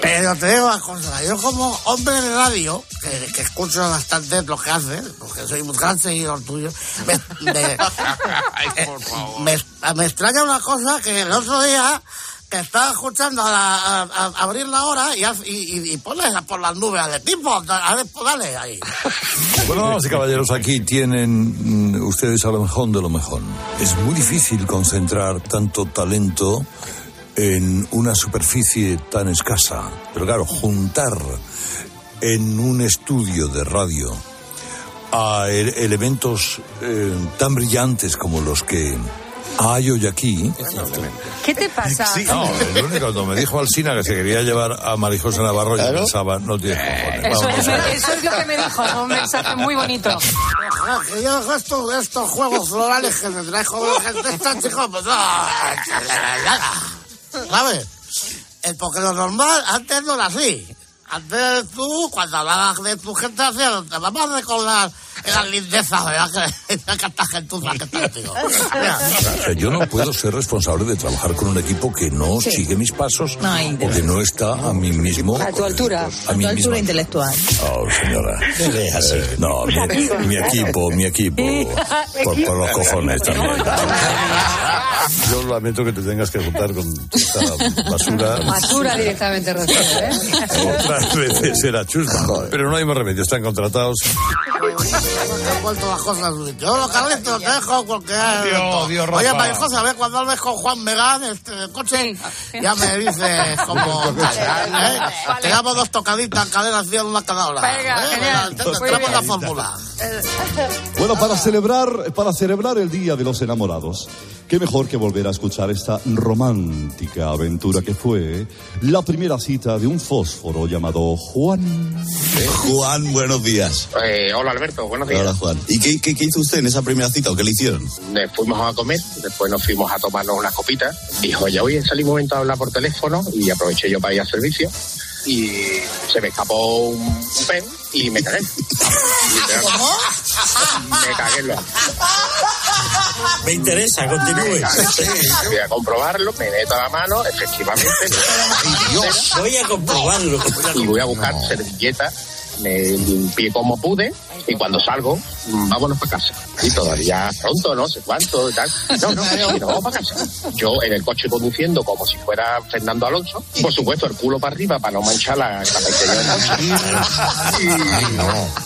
Pero te digo una cosa, yo como hombre de radio, que, que escucho bastante lo que haces, porque soy un gran seguidor tuyo, me, me, eh, me, me extraña una cosa que el otro día estaba escuchando a, a- a- abrir la hora y, y, ponle por las nubes de tipo, pues dale ahí. Bueno, damas y caballeros, aquí tienen mm, ustedes a lo mejor de lo mejor. Es muy difícil concentrar tanto talento en una superficie tan escasa. Pero claro, juntar en un estudio de radio a e- elementos eh, tan brillantes como los que hay hoy aquí. ¿Qué te pasa? Sí, no, el único, cuando me dijo Alsina que se quería llevar a Marijosa Navarro, yo pensaba, no tiene cojones. Eso, vamos eso- a es lo que me dijo, un mensaje muy bonito. Que yo estos, estos juegos florales que me trajo la gente esta, chicos, pues no, ¿sabes? Eh, Porque lo normal antes no era así. antes tú, cuando hablabas de tu gente, hacías, te vamos a recordar lindezas, ¿verdad? Que, yo no puedo ser responsable de trabajar con un equipo que no Sí. sigue mis pasos Ay, o que no está a mí mismo. A tu altura, a tu altura intelectual. Oh, señora. Eh, no, mi, mi equipo, mi equipo. Por, por los cojones también. Yo lamento que te tengas que juntar con esta basura. Basura directamente, Rocío, ¿eh? Otras veces era chusma. Pero no hay más remedio, están contratados. He las cosas. Yo, Carlitos, te dejo porque... Dios, Dios, Oye. María José, a ver, cuando hables con Juan Megán, este, el coche, ya me dices como... ¿eh? Te damos dos tocaditas, cadena 100, una cada hora. ¿eh? Tenemos bien. la fórmula. Bueno, para celebrar, para celebrar el Día de los Enamorados, qué mejor que volver a escuchar esta romántica aventura que fue la primera cita de un fósforo llamado Juan. Juan, buenos días. Eh, hola Alberto, buenos días. Hola Juan. ¿Y qué, qué- qué hizo usted en esa primera cita o qué le hicieron? Eh, fuimos a comer, después nos fuimos a tomarnos unas copitas. Dijo, ya hoy salí un momento a hablar por teléfono y aproveché yo para ir al servicio. Y se me escapó un, pen y me cagué. Literal. Me cagué en lo. Me interesa, continúe. Voy a comprobarlo, me meto la mano, efectivamente. Dios, voy a comprobarlo. Y voy a buscar servilletas, me limpié como pude y cuando salgo, mm, vámonos para casa. Y todavía pronto, no sé cuánto y tal. No, no, sí, nos vamos para casa. Yo en el coche conduciendo como si fuera Fernando Alonso. Por supuesto, el culo para arriba para no manchar la capa interior del coche.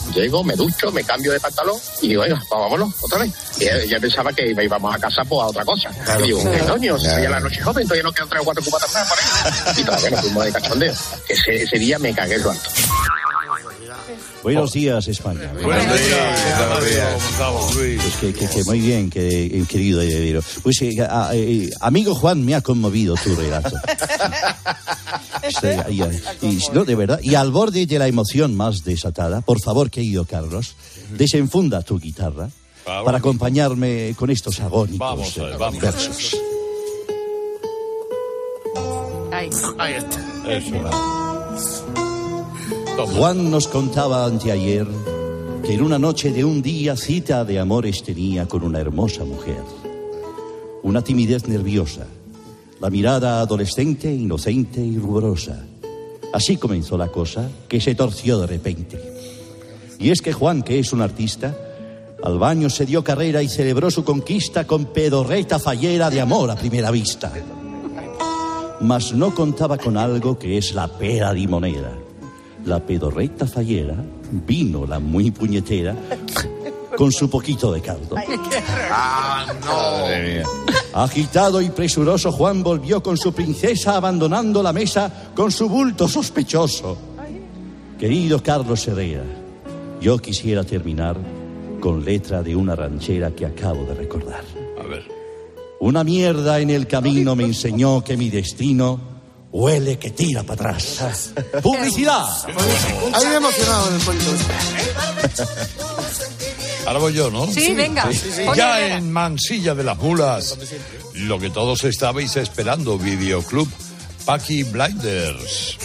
Y llego, me ducho, me cambio de pantalón y digo, venga, pues vámonos, otra vez. Y ella, ella pensaba que iba- íbamos a casa pues a otra cosa. Y digo, ¿qué coño? Si ya la noche joven, todavía no quedan tres o cuatro cubatas más por ahí. Y todavía nos fuimos de cachondeo. Ese, ese día me cagué en lo alto. Buenos días, España. Buenos días. Pues que, que- que muy bien, que, eh, querido heredero. Pues, eh, a- eh, amigo Juan, me ha conmovido tu relato. Sí, y, y- no, de verdad. Y al borde de la emoción más desatada, por favor, querido Carlos, desenfunda tu guitarra para acompañarme con estos agónicos Vamos ver, eh, vamos. versos. Ahí está. Eso. Juan nos contaba anteayer que en una noche de un día cita de amores tenía con una hermosa mujer. Una timidez nerviosa, la mirada adolescente, inocente y ruborosa. Así comenzó la cosa, que se torció de repente. Y es que Juan, que es un artista, al baño se dio carrera y celebró su conquista con pedorreta fallera de amor a primera vista. Mas no contaba con algo que es la pera limonera. La pedorreta fallera vino la muy puñetera con su poquito de caldo. Ah, no. Agitado y presuroso, Juan volvió con su princesa abandonando la mesa con su bulto sospechoso. Querido Carlos Herrera, yo quisiera terminar con letra de una ranchera que acabo de recordar. A ver. Una mierda en el camino me enseñó que mi destino huele que tira para atrás. ¡Publicidad! Ahí me he emocionado en el pollo. Ahora voy yo, ¿no? Sí, venga. Sí, sí. Ya en Mansilla de las Mulas, lo que todos estabais esperando, Videoclub Paki Blinders.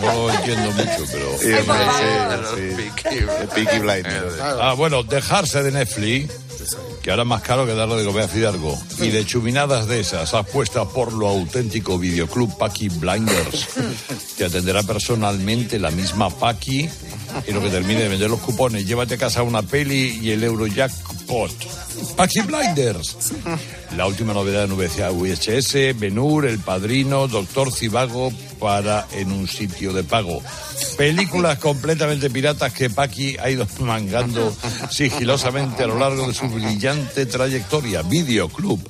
No entiendo mucho, pero... Peaky Blinders. Ah, bueno, dejarse de Netflix, que ahora es más caro que darle de comer a Fidalgo. Y de chuminadas de esas, apuesta por lo auténtico videoclub Paki Blinders. Te atenderá personalmente la misma Paki y lo que termine de vender los cupones. Llévate a casa una peli y el Eurojackpot. Paki Blinders. La última novedad en VCA VHS, Benur, El Padrino, Doctor Cibago para en un sitio de pago. Películas completamente piratas que Paki ha ido mangando sigilosamente a lo largo de su brillante trayectoria. Videoclub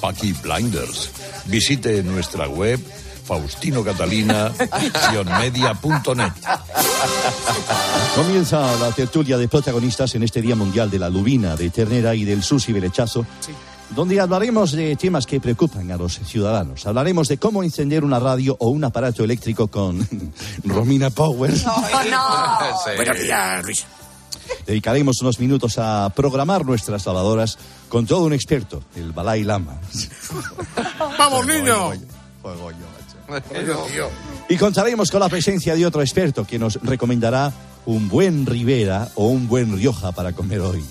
Paki Blinders. Visite nuestra web faustinocatalina-media.net. Comienza la tertulia de protagonistas en este Día Mundial de la Lubina, de Ternera y del Sushi Belechazo, donde hablaremos de temas que preocupan a los ciudadanos. Hablaremos de cómo encender una radio o un aparato eléctrico con Romina Power. Buenos días, Luis. Dedicaremos unos minutos a programar nuestras lavadoras con todo un experto, el Balai Lama. ¡Vamos, niño! Pues Y contaremos con la presencia de otro experto que nos recomendará un buen Rivera o un buen Rioja para comer hoy.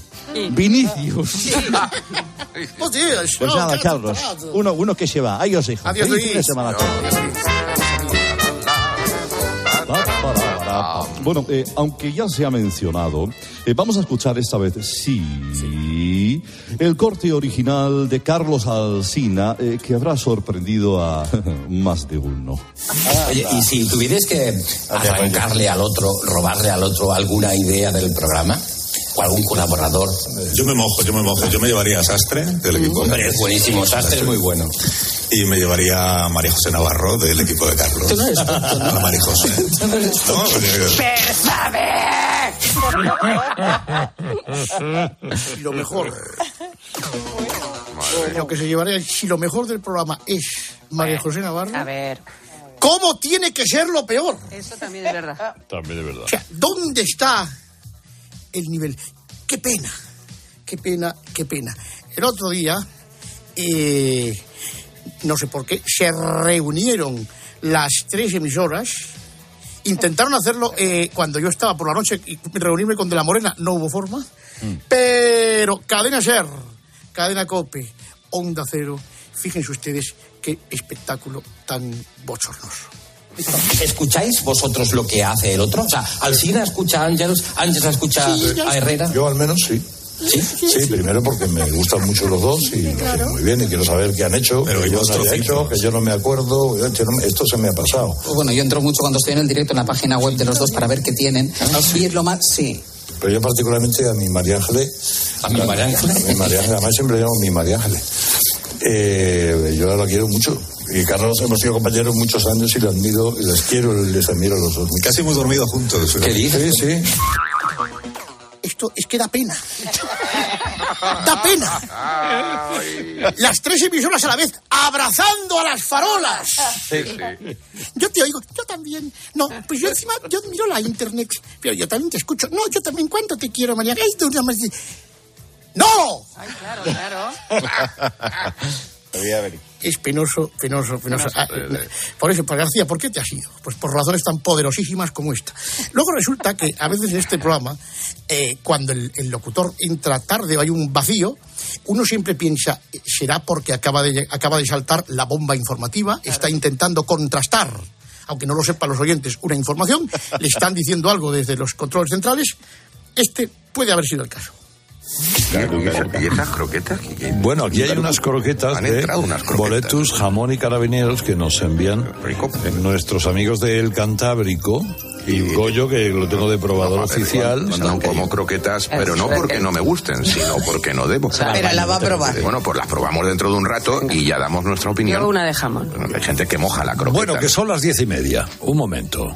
Vinicius. Buenos días. Pues Oh, nada, Carlos. Uno, uno que se va. Adiós, hijo. Adiós, Feliz fin de Luis. semana. Bueno, eh, aunque ya se ha mencionado, eh, vamos a escuchar esta vez, sí, el corte original de Carlos Alsina, eh, que habrá sorprendido a más de uno. Oye, y si tuvierais que arrancarle al otro, robarle al otro alguna idea del programa, o algún colaborador. Yo me mojo, yo me mojo. Yo me llevaría a Sastre del equipo. Hombre, es buenísimo, Sastre es muy bueno. Y me llevaría a María José Navarro del equipo de Carlos. Tú no eres tonto, ¿no? A María José. No, pues, Y lo mejor. Lo que se llevaría, si lo mejor del programa es María José Navarro. A ver. ¿Cómo tiene que ser lo peor? Eso también es verdad. También es verdad. O sea, ¿dónde está el nivel? Qué pena, qué pena, qué pena. El otro día, eh, no sé por qué, se reunieron las tres emisoras. Intentaron hacerlo eh, cuando yo estaba por la noche y reunirme con De la Morena, no hubo forma. Pero Cadena Ser, Cadena Cope, Onda Cero, fíjense ustedes qué espectáculo tan bochornoso. ¿Escucháis vosotros lo que hace el otro? O sea, Alcina escucha a Ángelos, Ángeles escucha Sí, a Herrera. Yo al menos sí. ¿Sí? Sí, primero porque me gustan mucho los dos y lo hacen muy bien y quiero saber qué han hecho, Pero que yo no hecho, que yo no me acuerdo, yo no me- esto se me ha pasado. Pues Bueno, yo entro mucho cuando estoy en el directo en la página web de los dos para ver qué tienen. Y es lo más, sí. Pero yo particularmente a mi María Ángeles... ¿A mi María Ángeles? A mi María Ángeles, además siempre llamo mi María Ángeles. Eh, yo la quiero mucho. Y Carlos hemos sido compañeros muchos años y la admiro, y les quiero y les admiro a los dos. Casi hemos dormido juntos. ¿Qué dices? Sí, sí. Esto es que da pena. Da pena. Las tres emisoras a la vez, abrazando a las farolas. Yo te oigo, yo también. No, pues yo encima, yo miro la internet, pero yo también te escucho. No, yo también, ¿cuánto te quiero, María? Ay, tú más ¡No! Claro, claro. Es penoso, penoso, penoso. Ah, por eso, pues García, ¿por qué te has ido? Pues por razones tan poderosísimas como esta. Luego resulta que a veces en este programa, eh, cuando el, el locutor entra tarde o hay un vacío, uno siempre piensa, será porque acaba de, acaba de saltar la bomba informativa, está intentando contrastar, aunque no lo sepan los oyentes, una información, le están diciendo algo desde los controles centrales. Este puede haber sido el caso. Croquetas? Bueno, aquí hay unas croquetas Han de entrado unas croquetas. boletus, jamón y carabineros que nos envían nuestros amigos del Cantábrico y Goyo, que lo tengo de probador oficial. No como croquetas, pero no porque no me gusten, sino porque no debo. Pero la va a probar. Bueno, pues las probamos dentro de un rato y ya damos nuestra opinión. Yo una de jamón. Hay gente que moja la croqueta. Bueno, que son las diez y media. Un momento.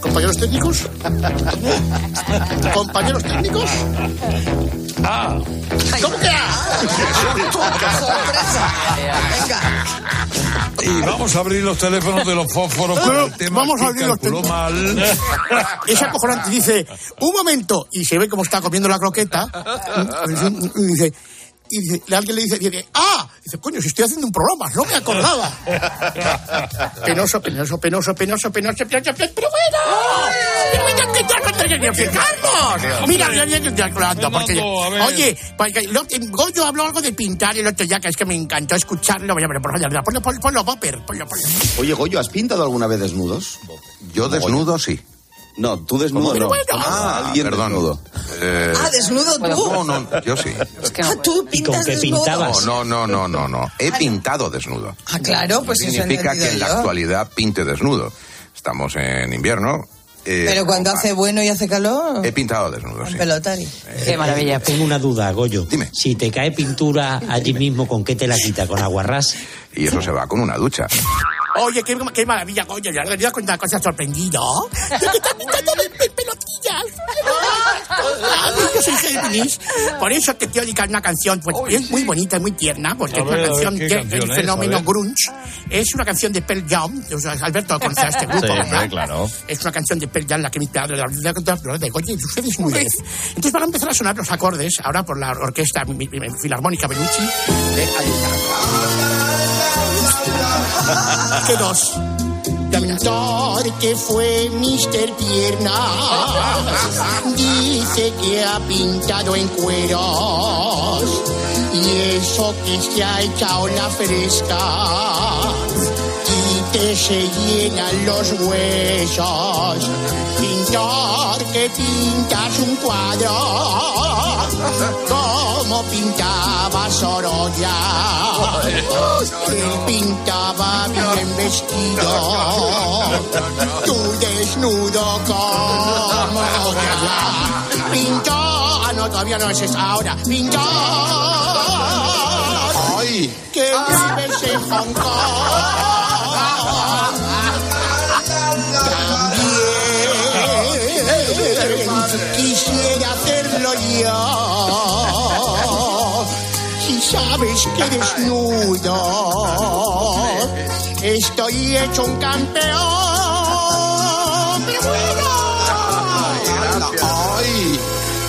¿Compañeros técnicos? ¿Compañeros técnicos? Ah. ¿Cómo que Y vamos a abrir los teléfonos de los fósforos por el tema Vamos a abrir los calculó mal. Es acojonante. Dice, un momento. Y se ve cómo está comiendo la croqueta. Y dice, y dice, alguien le dice, ¡ah! Dice, coño, si estoy haciendo un programa, no me acordaba. Penoso, penoso, penoso, penoso, penoso, penoso, penoso, pero bueno. Pero que Carlos. Mira, estoy porque-. Oye, Goyo habló algo de pintar el otro ya, que es que me encantó escucharlo. Por favor, ponlo, ponlo, ponlo, Popper, ponlo, ponlo. Oye, Goyo, ¿has pintado alguna vez desnudos? Yo desnudo sí. No, tú desnudo no. bueno. Ah, alguien perdón. desnudo. Eh, Ah, desnudo tú. No, no, yo sí. Ah, tú pintas desnudo. No, no, no, no, no. He pintado desnudo. Ah, claro, pues eso he Significa que en la yo. actualidad pinte desnudo. Estamos en invierno. eh, Pero cuando hace bueno y hace calor, He pintado desnudo, en sí. pelotari. Qué maravilla. Tengo una duda, Goyo. Dime. Si te cae pintura allí mismo, ¿con qué te la quita? ¿Con aguarrás? Y eso se va con una ducha. Oye, qué, qué maravilla, coño. Ya te das cuenta de cosas sorprendido. por eso te quiero dedicar una canción pues, es muy bonita y muy tierna, porque A es una ver, ver, canción ¿qué del canción es? fenómeno A ver. grunge. Es una canción de Pearl Jam. O sea, Alberto conoce a este grupo, Sí, ¿verdad? claro. Es una canción de Pearl Jam la que me inspirado la de Oye, usted es muy. Entonces van a empezar a sonar los acordes ahora por la orquesta mi- mi- mi- filarmónica Belucci de. Que dos. Pintor que fue Mr. Pierna dice que ha pintado en cueros y eso que se ha echado la fresca y te se llenan los huesos. Pintor que pintas un cuadro como pintaba Sorolla. Él pintaba bien vestido, tú desnudo como ella. Pintor, ah no, todavía no es esa, ahora, pintor. Que vives en Hong También quisiera hacerlo yo. Sabes que desnudo estoy hecho un campeón. Pero bueno. Ay,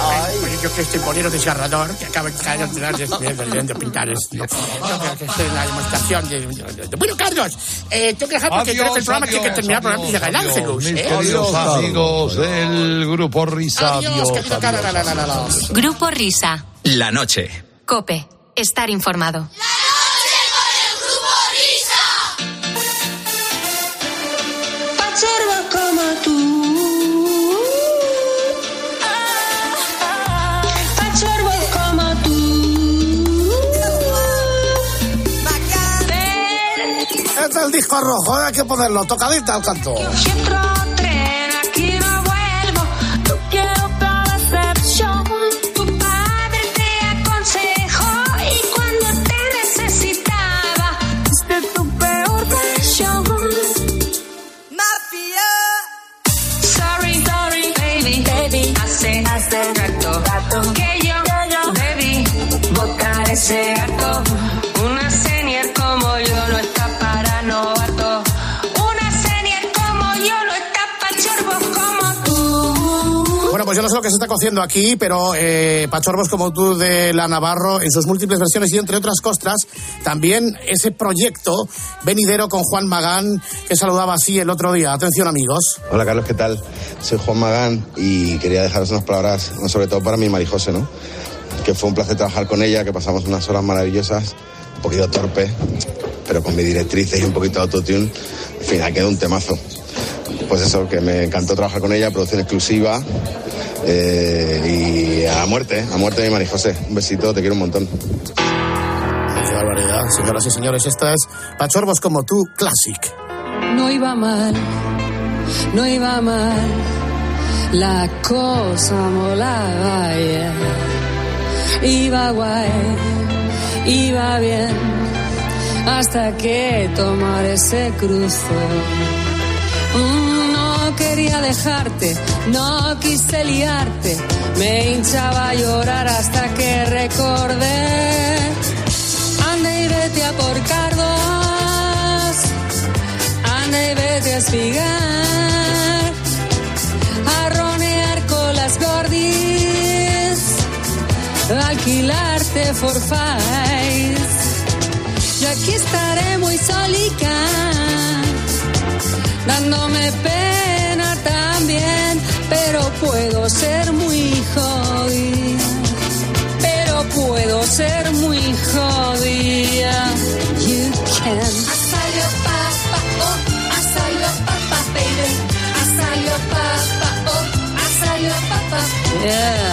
ay. Yo que estoy poniendo desgarrador, que acaba de caer de, de, de- de pintar esto. Yo creo que estoy en la demostración de, de- de- Bueno, Carlos, eh, tengo que dejar porque creo que el programa tiene que terminar, el programa llega el Ángelus. Mis ¿eh? queridos amigos del grupo Risa. Adiós, querido Carlos. La, la, la, la, la. La noche. Estar informado. Pachorba como tú. Pachorba como tú. Este es el disco rojo, hay que ponerlo tocadita al canto. Ese gato. Una senior como yo no está para novato. Una senior como yo no está para chorbos como tú. Bueno, pues yo no sé lo que se está cociendo aquí, pero eh, Pachorvos como tú de la Navarro, en sus múltiples versiones y entre otras cosas, también ese proyecto venidero con Juan Magán, que saludaba así el otro día. Atención, amigos. Hola Carlos, ¿qué tal? Soy Juan Magán y quería dejaros unas palabras, no, sobre todo para mi Marijose, ¿no? Que fue un placer trabajar con ella, que pasamos unas horas maravillosas, un poquito torpe, pero con mis directrices y un poquito de autotune, al final quedó un temazo. Pues eso, que me encantó trabajar con ella, producción exclusiva, eh, y a muerte, a muerte mi Marijose. Un besito, te quiero un montón. Qué barbaridad, señoras y señores. Esta es Pachorvos como tú, Classic. No iba mal, no iba mal, la cosa molaba, yeah. Iba guay, iba bien, hasta que tomar ese cruce. Mm, No quería dejarte, no quise liarte, me hinchaba a llorar hasta que recordé. Anda y vete a por cardos, anda y vete a espigar, a ronear con las gordis, alquilarte for fives. Yo aquí estaré muy solica, dándome pena también, pero puedo ser muy jodida. Pero puedo ser muy jodida. You can. Asayo papa, oh, asayo papa, baby. Asayo papa, oh, asayo papa. Yeah.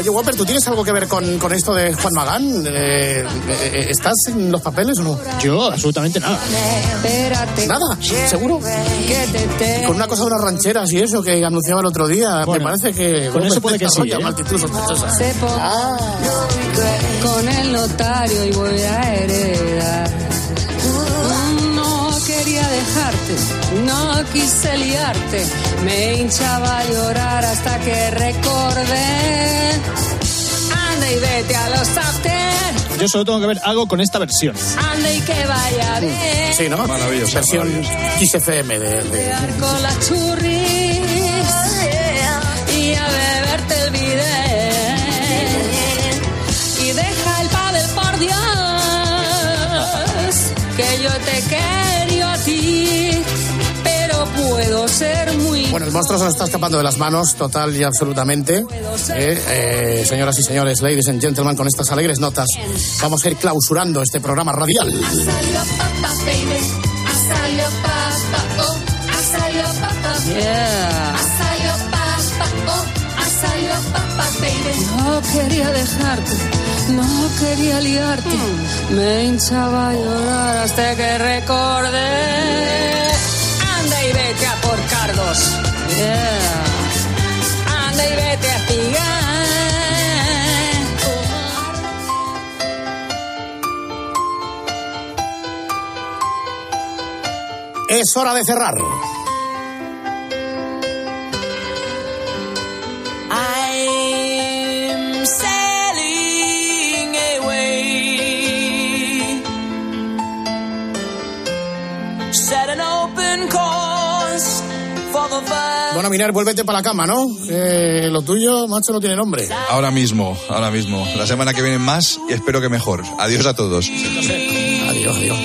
Oye, Whopper, ¿tú tienes algo que ver con, con esto de Juan Magán? Eh, eh, ¿Estás en los papeles o no? Yo, absolutamente nada. Espérate. ¿Nada? ¿Seguro? Con una cosa de unas rancheras y eso que anunciaba el otro día, me parece que... con eso puede que sí, ¿eh? po- con el notario y voy a heredar. No quise liarte. Me hinchaba a llorar hasta que recordé. Anda y vete a los after. Yo solo tengo que ver algo con esta versión. Anda y que vaya bien. Sí, ¿no? Maravilloso, Versión maravilloso. Kiss FM de, de- Quedar con las churris y a beberte el bidet. Y deja el pádel por Dios, que yo te pero puedo ser muy... Bueno, el monstruo se nos está escapando de las manos total y absolutamente. Eh, eh, señoras y señores, ladies and gentlemen, con estas alegres notas vamos a ir clausurando este programa radial. Yeah. No quería dejarte, no quería liarte. Me hinchaba a llorar hasta que recordé. Vete a por cargos. Yeah. Anda y vete a espigar. Es hora de cerrar. Bueno, Miner, vuélvete para la cama, ¿no? Eh, lo tuyo, macho, no tiene nombre. Ahora mismo, ahora mismo. La semana que viene más y espero que mejor. Adiós a todos. Adiós, adiós.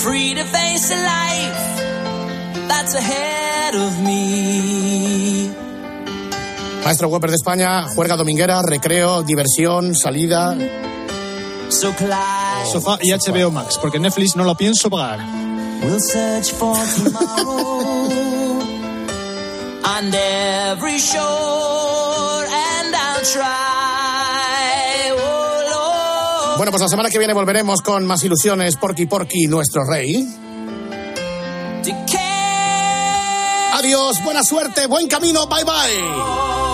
Free to face a life that's ahead of me. Maestro Webber de España, juerga dominguera, recreo, diversión, salida. Sofá y HBO Max, porque Netflix no lo pienso pagar. We'll search for tomorrow on every shore, and I'll try. Oh, Lord. Bueno, pues la semana que viene volveremos con más ilusiones. Porky Porky, nuestro rey. Adiós, buena suerte, buen camino, bye bye.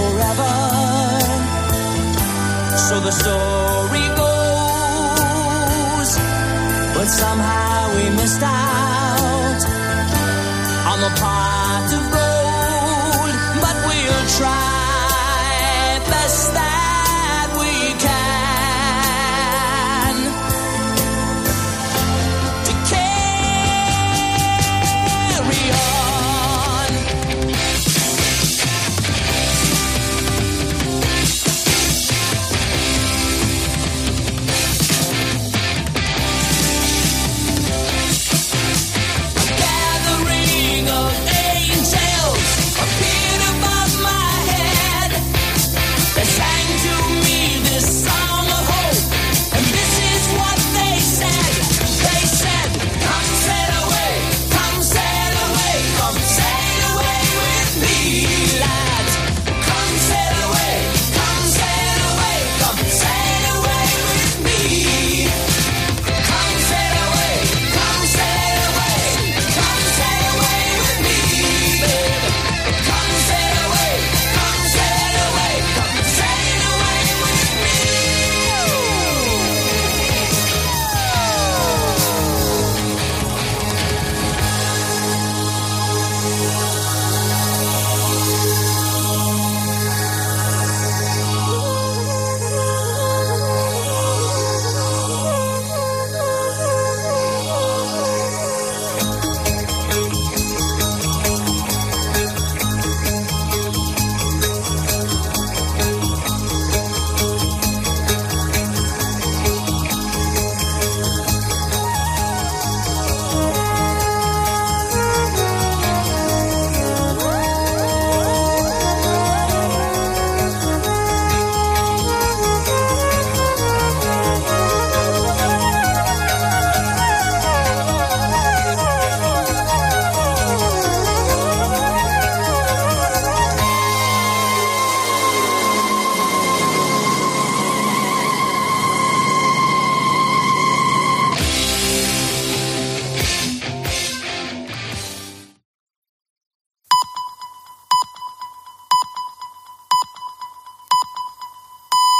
Forever. So the story goes. But somehow we missed out on the pot of gold. But we'll try